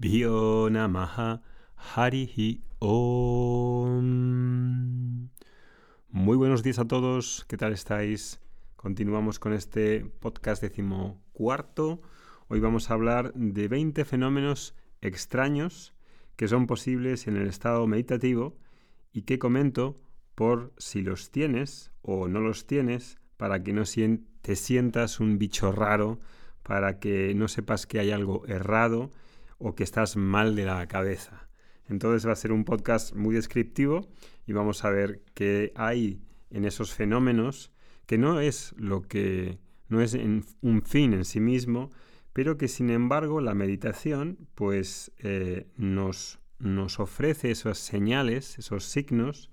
Bhyo Namaha Harihi Om. Muy buenos días a todos, ¿qué tal estáis? Continuamos con este podcast decimocuarto. Hoy vamos a hablar de 20 fenómenos extraños que son posibles en el estado meditativo y que comento por si los tienes o no los tienes para que no te sientas un bicho raro para que no sepas que hay algo errado o que estás mal de la cabeza. Entonces va a ser un podcast muy descriptivo y vamos a ver qué hay en esos fenómenos, que no es lo que no es un fin en sí mismo, pero que sin embargo la meditación pues eh, nos, nos ofrece esas señales, esos signos,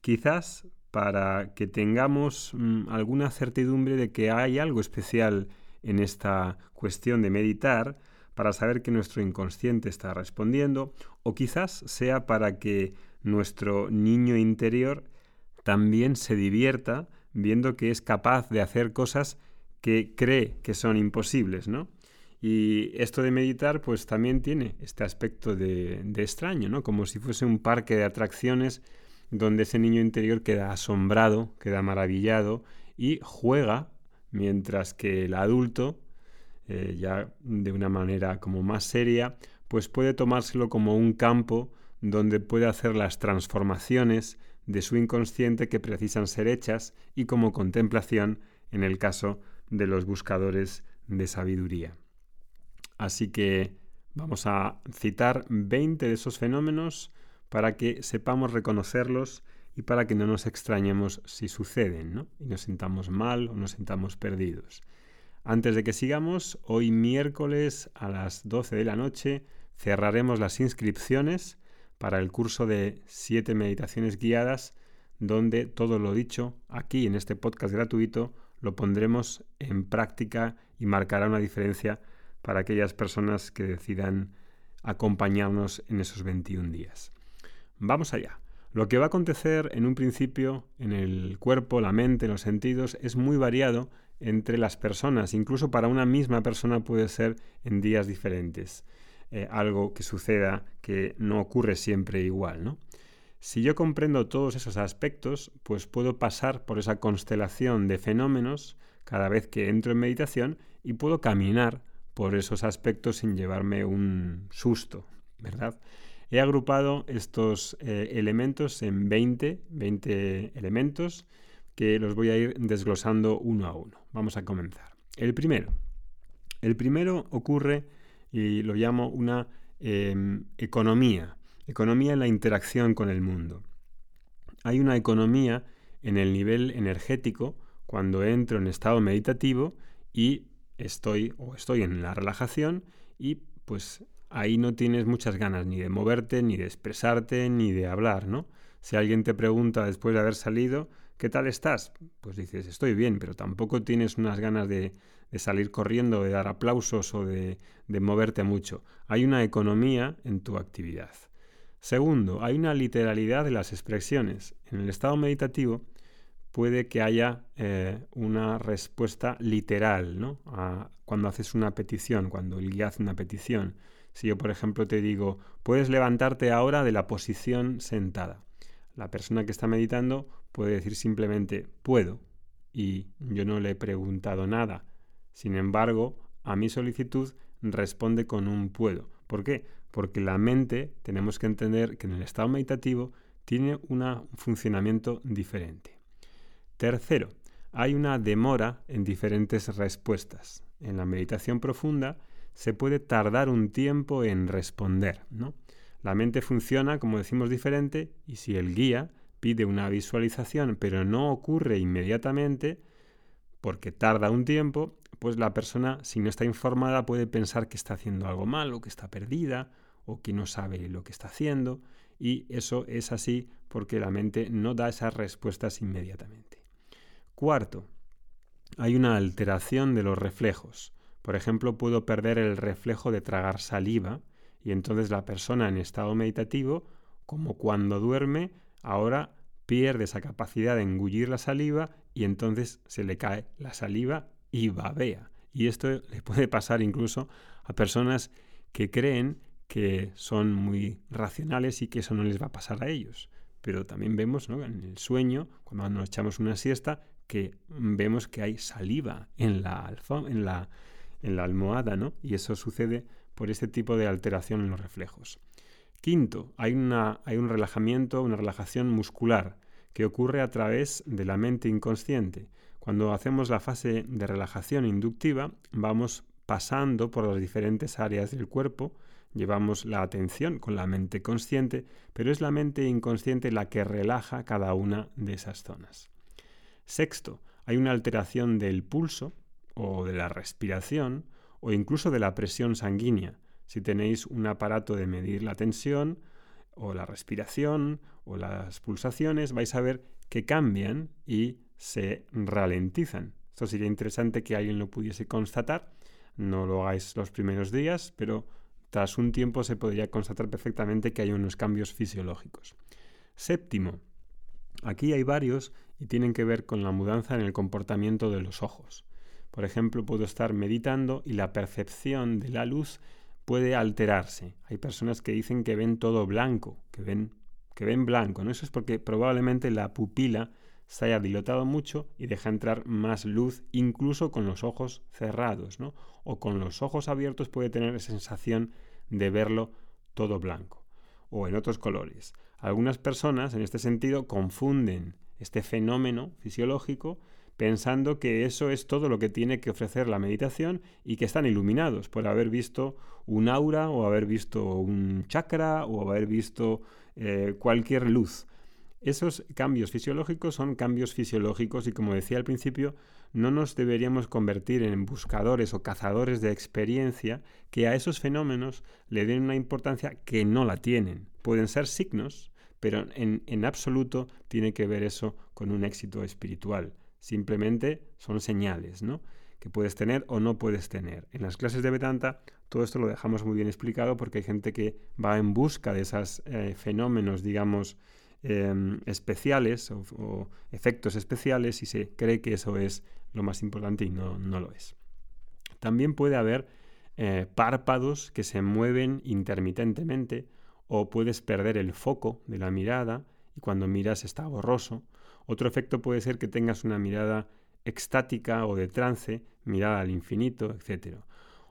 quizás para que tengamos mm, alguna certidumbre de que hay algo especial en esta cuestión de meditar para saber que nuestro inconsciente está respondiendo o quizás sea para que nuestro niño interior también se divierta viendo que es capaz de hacer cosas que cree que son imposibles, ¿no? Y esto de meditar pues también tiene este aspecto de, de extraño, ¿no? Como si fuese un parque de atracciones donde ese niño interior queda asombrado, queda maravillado y juega mientras que el adulto, eh, ya de una manera como más seria, pues puede tomárselo como un campo donde puede hacer las transformaciones de su inconsciente que precisan ser hechas y como contemplación en el caso de los buscadores de sabiduría. Así que vamos a citar 20 de esos fenómenos para que sepamos reconocerlos y para que no nos extrañemos si suceden ¿no? y nos sintamos mal o nos sintamos perdidos. Antes de que sigamos, hoy miércoles a las 12 de la noche cerraremos las inscripciones para el curso de 7 meditaciones guiadas, donde todo lo dicho aquí en este podcast gratuito lo pondremos en práctica y marcará una diferencia para aquellas personas que decidan acompañarnos en esos 21 días. Vamos allá. Lo que va a acontecer en un principio en el cuerpo, la mente, los sentidos es muy variado entre las personas. Incluso para una misma persona puede ser en días diferentes. Eh, algo que suceda que no ocurre siempre igual, ¿no? Si yo comprendo todos esos aspectos, pues puedo pasar por esa constelación de fenómenos cada vez que entro en meditación y puedo caminar por esos aspectos sin llevarme un susto, ¿verdad? He agrupado estos eh, elementos en 20, 20 elementos que los voy a ir desglosando uno a uno. Vamos a comenzar. El primero. El primero ocurre y lo llamo una em, economía. Economía en la interacción con el mundo. Hay una economía en el nivel energético cuando entro en estado meditativo y estoy o estoy en la relajación y pues ahí no tienes muchas ganas ni de moverte, ni de expresarte, ni de hablar, ¿no? Si alguien te pregunta después de haber salido, ¿qué tal estás? Pues dices, estoy bien, pero tampoco tienes unas ganas de, salir corriendo, de dar aplausos o de, moverte mucho. Hay una economía en tu actividad. Segundo, hay una literalidad de las expresiones. En el estado meditativo puede que haya eh, una respuesta literal, ¿no? cuando haces una petición, cuando el guía hace una petición. Si yo, por ejemplo, te digo, puedes levantarte ahora de la posición sentada. La persona que está meditando puede decir simplemente, puedo, y yo no le he preguntado nada. Sin embargo, a mi solicitud responde con un puedo. ¿Por qué? Porque la mente tenemos que entender que en el estado meditativo tiene un funcionamiento diferente. Tercero, hay una demora en diferentes respuestas. En la meditación profunda se puede tardar un tiempo en responder. ¿no? La mente funciona, como decimos, diferente y si el guía pide una visualización pero no ocurre inmediatamente, porque tarda un tiempo, pues la persona, si no está informada, puede pensar que está haciendo algo mal o que está perdida o que no sabe lo que está haciendo y eso es así porque la mente no da esas respuestas inmediatamente. Cuarto, hay una alteración de los reflejos. Por ejemplo, puedo perder el reflejo de tragar saliva y entonces la persona en estado meditativo, como cuando duerme, ahora pierde esa capacidad de engullir la saliva y entonces se le cae la saliva y babea. Y esto le puede pasar incluso a personas que creen que son muy racionales y que eso no les va a pasar a ellos. Pero también vemos en el sueño, cuando nos echamos una siesta, que vemos que hay saliva en la, en la, en la almohada, ¿no? Y eso sucede por este tipo de alteración en los reflejos. Quinto, hay, una, hay un relajamiento, una relajación muscular que ocurre a través de la mente inconsciente. Cuando hacemos la fase de relajación inductiva, vamos pasando por las diferentes áreas del cuerpo, llevamos la atención con la mente consciente, pero es la mente inconsciente la que relaja cada una de esas zonas. Sexto, hay una alteración del pulso o de la respiración o incluso de la presión sanguínea. Si tenéis un aparato de medir la tensión o la respiración o las pulsaciones, vais a ver que cambian y se ralentizan. Esto sería interesante que alguien lo pudiese constatar. No lo hagáis los primeros días, pero tras un tiempo se podría constatar perfectamente que hay unos cambios fisiológicos. Séptimo, aquí hay varios y tienen que ver con la mudanza en el comportamiento de los ojos. Por ejemplo, puedo estar meditando y la percepción de la luz puede alterarse. Hay personas que dicen que ven todo blanco, que ven, que ven blanco. ¿no? Eso es porque probablemente la pupila se haya dilatado mucho y deja entrar más luz incluso con los ojos cerrados. ¿no? O con los ojos abiertos puede tener sensación de verlo todo blanco o en otros colores. Algunas personas en este sentido confunden este fenómeno fisiológico pensando que eso es todo lo que tiene que ofrecer la meditación y que están iluminados por haber visto un aura o haber visto un chakra o haber visto eh, cualquier luz. Esos cambios fisiológicos son cambios fisiológicos y como decía al principio, no nos deberíamos convertir en buscadores o cazadores de experiencia que a esos fenómenos le den una importancia que no la tienen. Pueden ser signos, pero en, absoluto tiene que ver eso con un éxito espiritual. Simplemente son señales, ¿no? que puedes tener o no puedes tener. En las clases de Vedanta todo esto lo dejamos muy bien explicado porque hay gente que va en busca de esos eh, fenómenos, digamos, em, especiales o, efectos especiales y se cree que eso es lo más importante y no, no lo es. También puede haber eh, párpados que se mueven intermitentemente o puedes perder el foco de la mirada y cuando miras está borroso. Otro efecto puede ser que tengas una mirada extática o de trance, mirada al infinito, etc.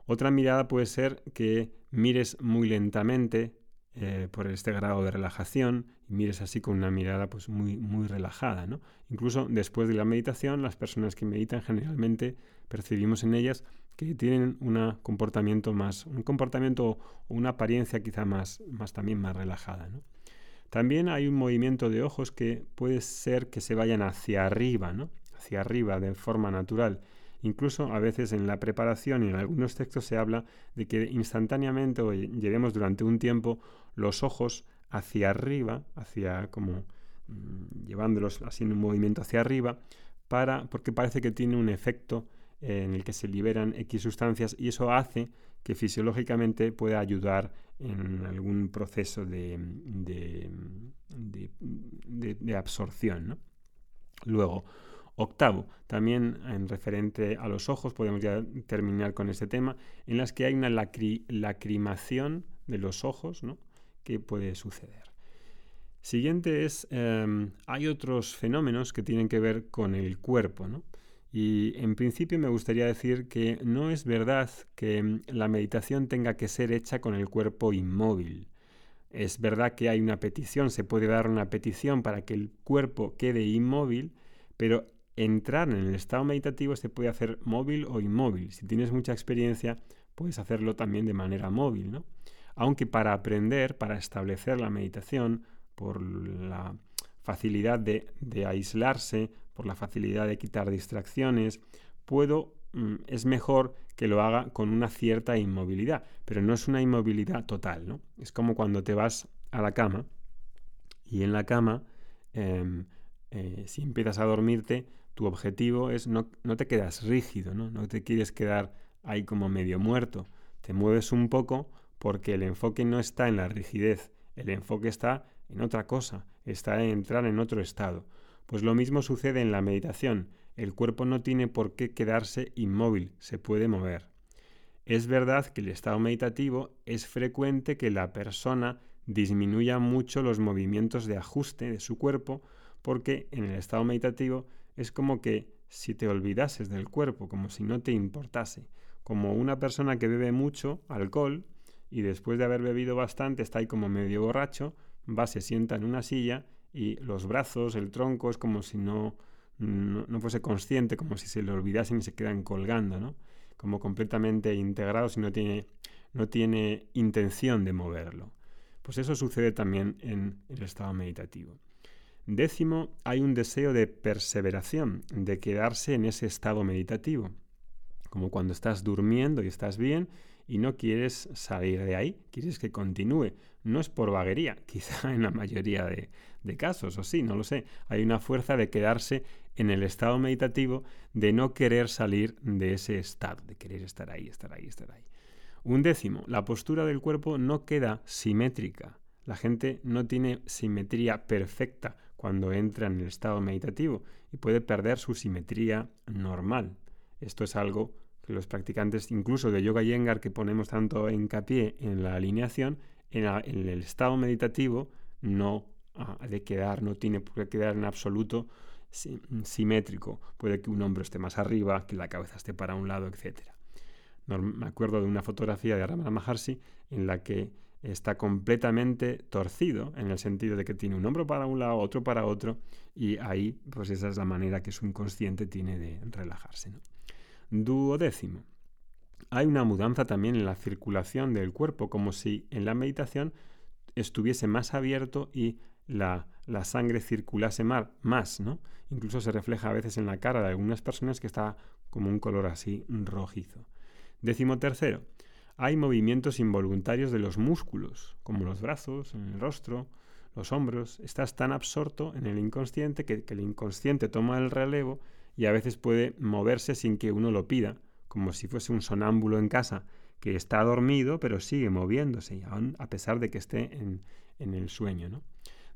Otra mirada puede ser que mires muy lentamente eh, por este grado de relajación y mires así con una mirada pues muy, muy relajada. ¿no? Incluso después de la meditación, las personas que meditan generalmente percibimos en ellas que tienen un comportamiento más, un comportamiento o una apariencia quizá más, más también más relajada. También hay un movimiento de ojos que puede ser que se vayan hacia arriba, ¿no? hacia arriba de forma natural. Incluso a veces en la preparación y en algunos textos se habla de que instantáneamente o llevemos durante un tiempo los ojos hacia arriba, hacia como mm, llevándolos así un movimiento hacia arriba, para, porque parece que tiene un efecto en el que se liberan X sustancias y eso hace que fisiológicamente pueda ayudar en algún proceso de, de, absorción. Luego, octavo, también en referente a los ojos, podemos ya terminar con este tema, en las que hay una lacrimación de los ojos ¿no? que puede suceder. Siguiente es, em, hay otros fenómenos que tienen que ver con el cuerpo, ¿no? Y en principio me gustaría decir que no es verdad que mm, la meditación tenga que ser hecha con el cuerpo inmóvil. Es verdad que hay una petición, se puede dar una petición para que el cuerpo quede inmóvil, pero entrar en el estado meditativo se puede hacer móvil o inmóvil. Si tienes mucha experiencia, puedes hacerlo también de manera móvil, ¿no? Aunque para aprender, para establecer la meditación, por la facilidad de, aislarse, por la facilidad de quitar distracciones, puedo mm, es mejor que lo haga con una cierta inmovilidad, pero no es una inmovilidad total, ¿no? Es como cuando te vas a la cama y en la cama, em, eh, si empiezas a dormirte, tu objetivo es no, no te quedas rígido, ¿no? No te quieres quedar ahí como medio muerto. Te mueves un poco porque el enfoque no está en la rigidez, el enfoque está en otra cosa, está en entrar en otro estado. Pues lo mismo sucede en la meditación. El cuerpo no tiene por qué quedarse inmóvil, se puede mover. Es verdad que el estado meditativo es frecuente que la persona disminuya mucho los movimientos de ajuste de su cuerpo porque en el estado meditativo es como que si te olvidases del cuerpo, como si no te importase, como una persona que bebe mucho alcohol y después de haber bebido bastante está ahí como medio borracho, va, se sienta en una silla y los brazos, el tronco es como si no, no, fuese consciente, como si se le olvidasen y se quedan colgando, ¿no? Como completamente integrados y no tiene, no tiene intención de moverlo. Pues eso sucede también en el estado meditativo. Décimo, hay un deseo de perseveración, de quedarse en ese estado meditativo. Como cuando estás durmiendo y estás bien y no quieres salir de ahí, quieres que continúe. No es por vaguería, quizá en la mayoría de, de casos, o sí, no lo sé. Hay una fuerza de quedarse en el estado meditativo, de no querer salir de ese estado, de querer estar ahí, estar ahí, estar ahí. Un décimo, la postura del cuerpo no queda simétrica. La gente no tiene simetría perfecta cuando entra en el estado meditativo y puede perder su simetría normal. Esto es algo que los practicantes incluso de yoga yengar que ponemos tanto hincapié en la alineación, en, el estado meditativo no de quedar, no tiene por qué quedar en absoluto simétrico. Puede que un hombro esté más arriba, que la cabeza esté para un lado, etc. me acuerdo de una fotografía de Ramana Maharshi en la que está completamente torcido en el sentido de que tiene un hombro para un lado, otro para otro, y ahí pues esa es la manera que su inconsciente tiene de relajarse. ¿no? Duodécimo. Hay una mudanza también en la circulación del cuerpo, como si en la meditación estuviese más abierto y la, sangre circulase más, ¿no? Incluso se refleja a veces en la cara de algunas personas que está como un color así rojizo. Décimo tercero, hay movimientos involuntarios de los músculos, como los brazos, en el rostro, los hombros. Estás tan absorto en el inconsciente que el inconsciente toma el relevo y a veces puede moverse sin que uno lo pida, como si fuese un sonámbulo en casa que está dormido pero sigue moviéndose, aún a pesar de que esté en, el sueño. ¿no?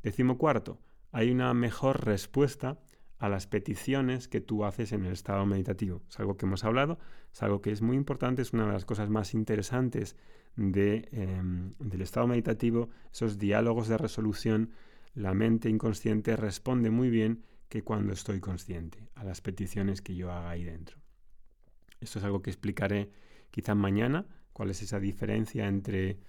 Decimo cuarto, hay una mejor respuesta a las peticiones que tú haces en el estado meditativo. Es algo que hemos hablado, es algo que es muy importante, es una de las cosas más interesantes de, em, del estado meditativo, esos diálogos de resolución. La mente inconsciente responde muy bien que cuando estoy consciente a las peticiones que yo haga ahí dentro. Esto es algo que explicaré quizá mañana, cuál es esa diferencia entre,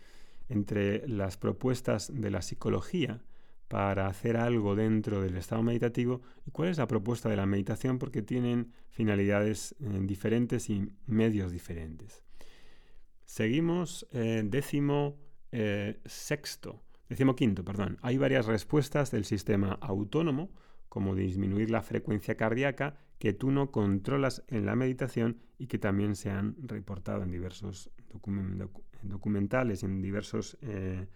entre las propuestas de la psicología para hacer algo dentro del estado meditativo y cuál es la propuesta de la meditación porque tienen finalidades eh, diferentes y medios diferentes. Seguimos eh, décimo eh, sexto, décimo quinto, perdón. Hay varias respuestas del sistema autónomo como disminuir la frecuencia cardíaca, que tú no controlas en la meditación y que también se han reportado en diversos documentales, en diversas eh,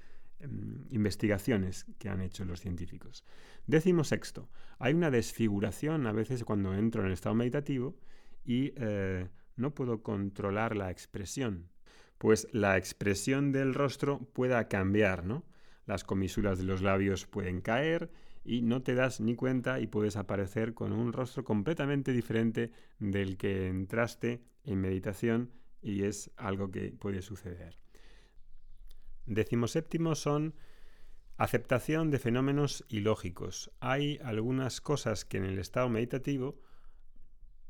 investigaciones que han hecho los científicos. Décimo sexto, hay una desfiguración a veces cuando entro en el estado meditativo y eh, no puedo controlar la expresión, pues la expresión del rostro pueda cambiar, ¿no? Las comisuras de los labios pueden caer, y no te das ni cuenta y puedes aparecer con un rostro completamente diferente del que entraste en meditación y es algo que puede suceder. Décimo séptimo son aceptación de fenómenos ilógicos. Hay algunas cosas que en el estado meditativo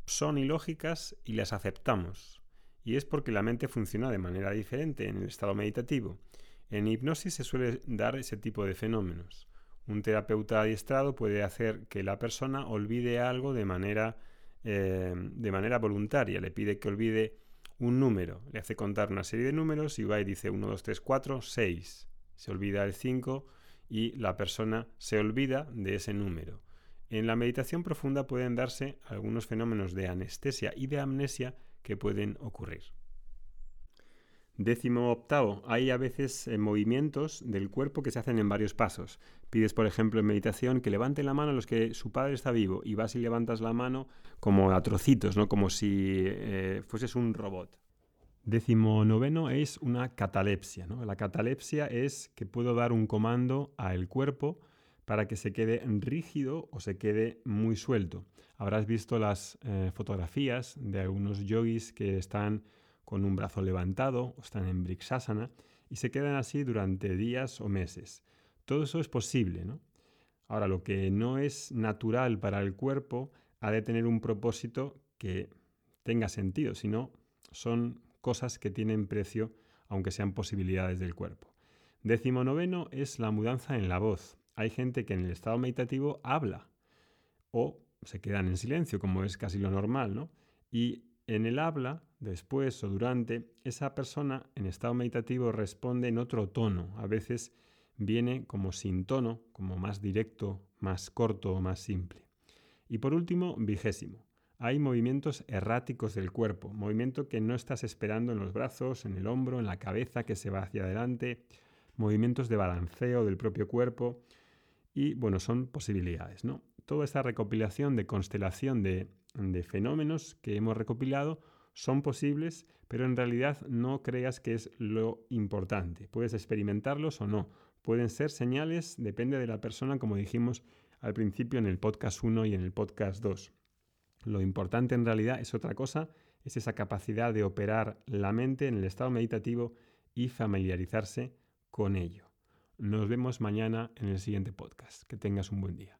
son ilógicas y las aceptamos. Y es porque la mente funciona de manera diferente en el estado meditativo. En hipnosis se suele dar ese tipo de fenómenos. Un terapeuta adiestrado puede hacer que la persona olvide algo de manera, eh, de manera voluntaria. Le pide que olvide un número, le hace contar una serie de números y va y dice 1, 2, 3, 4, 6. Se olvida el 5 y la persona se olvida de ese número. En la meditación profunda pueden darse algunos fenómenos de anestesia y de amnesia que pueden ocurrir. Décimo octavo, hay a veces eh, movimientos del cuerpo que se hacen en varios pasos. Pides, por ejemplo, en meditación que levanten la mano los que su padre está vivo y vas y levantas la mano como a trocitos, ¿no? como si eh, fueses un robot. Décimo noveno es una catalepsia. La catalepsia es que puedo dar un comando al cuerpo para que se quede rígido o se quede muy suelto. Habrás visto las eh, fotografías de algunos yogis que están con un brazo levantado o están en Brixasana y se quedan así durante días o meses. Todo eso es posible, ¿no? Ahora, lo que no es natural para el cuerpo ha de tener un propósito que tenga sentido, si no, son cosas que tienen precio, aunque sean posibilidades del cuerpo. Décimo noveno es la mudanza en la voz. Hay gente que en el estado meditativo habla o se quedan en silencio, como es casi lo normal, ¿no? Y en el habla, después o durante, esa persona en estado meditativo responde en otro tono. A veces viene como sin tono, como más directo, más corto o más simple. Y por último, vigésimo. Hay movimientos erráticos del cuerpo, movimiento que no estás esperando en los brazos, en el hombro, en la cabeza que se va hacia adelante, movimientos de balanceo del propio cuerpo y bueno, son posibilidades, ¿no? Toda esta recopilación de constelación de de fenómenos que hemos recopilado son posibles, pero en realidad no creas que es lo importante. Puedes experimentarlos o no. Pueden ser señales, depende de la persona, como dijimos al principio en el podcast 1 y en el podcast 2. Lo importante en realidad es otra cosa, es esa capacidad de operar la mente en el estado meditativo y familiarizarse con ello. Nos vemos mañana en el siguiente podcast. Que tengas un buen día.